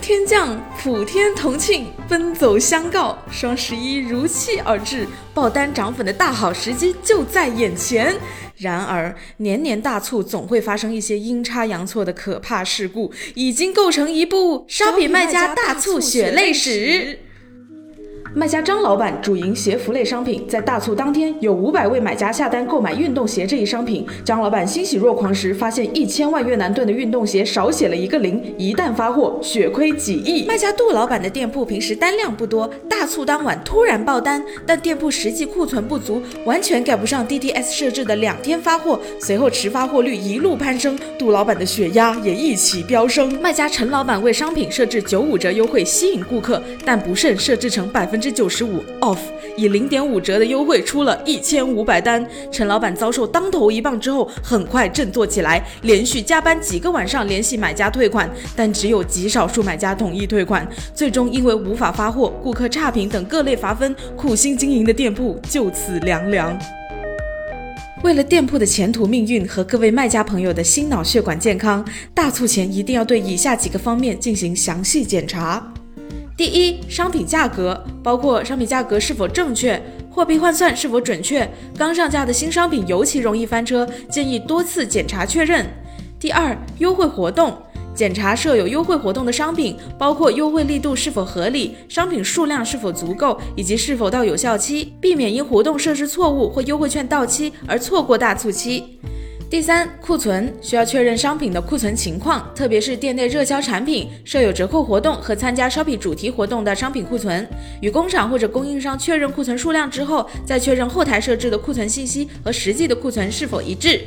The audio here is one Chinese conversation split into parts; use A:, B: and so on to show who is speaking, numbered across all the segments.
A: 天降，普天同庆，奔走相告，双十一如期而至，爆单涨粉的大好时机就在眼前。然而，年年大促总会发生一些阴差阳错的可怕事故，已经构成一部烧饼卖家大促血泪史。卖家张老板主营鞋服类商品，在大促当天有五百位买家下单购买运动鞋这一商品。张老板欣喜若狂时，发现一千万越南盾的运动鞋少写了一个零，一旦发货，血亏几亿。卖家杜老板的店铺平时单量不多，大促当晚突然爆单，但店铺实际库存不足，完全赶不上 DTS 设置的两天发货。随后迟发货率一路攀升，杜老板的血压也一起飙升。卖家陈老板为商品设置九五折优惠吸引顾客，但不慎设置成百分。之九十五 off，以零点五折的优惠出了一千五百单。陈老板遭受当头一棒之后，很快振作起来，连续加班几个晚上联系买家退款，但只有极少数买家同意退款。最终因为无法发货、顾客差评等各类罚分，苦心经营的店铺就此凉凉。为了店铺的前途命运和各位卖家朋友的心脑血管健康，大促前一定要对以下几个方面进行详细检查。第一，商品价格包括商品价格是否正确，货币换算是否准确。刚上架的新商品尤其容易翻车，建议多次检查确认。第二，优惠活动检查设有优惠活动的商品，包括优惠力度是否合理，商品数量是否足够，以及是否到有效期，避免因活动设置错误或优惠券到期而错过大促期。第三，库存需要确认商品的库存情况，特别是店内热销产品、设有折扣活动和参加 Shopping 主题活动的商品库存，与工厂或者供应商确认库存数量之后，再确认后台设置的库存信息和实际的库存是否一致。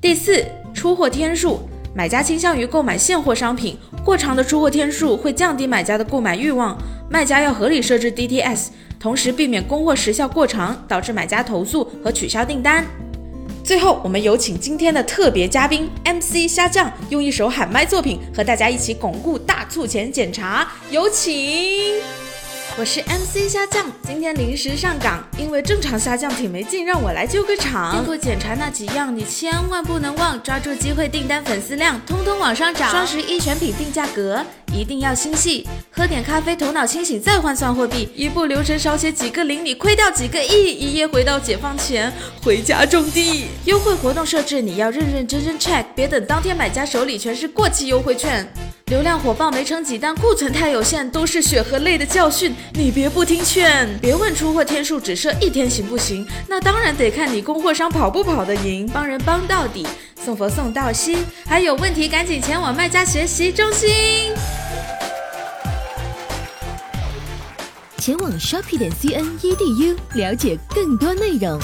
A: 第四，出货天数，买家倾向于购买现货商品，过长的出货天数会降低买家的购买欲望，卖家要合理设置 DTS，同时避免供货时效过长，导致买家投诉和取消订单。最后，我们有请今天的特别嘉宾 MC 虾酱，用一首喊麦作品和大家一起巩固大促前检查。有请。我是 MC 虾酱，今天临时上岗，因为正常虾酱挺没劲，让我来救个场。店铺检查那几样，你千万不能忘，抓住机会订单粉丝量通通往上涨。双十一选品定价格。一定要心细，喝点咖啡，头脑清醒，再换算货币。一步流程少写几个零，你亏掉几个亿。一夜回到解放前，回家种地。优惠活动设置你要认认真真 check，别等当天买家手里全是过期优惠券。流量火爆没成几单，库存太有限，都是血和泪的教训。你别不听劝，别问出货天数只设一天行不行？那当然得看你供货商跑不跑得赢。帮人帮到底，送佛送到西。还有问题赶紧前往卖家学习中心。
B: 前往 shopping 点 cn edu 了解更多内容。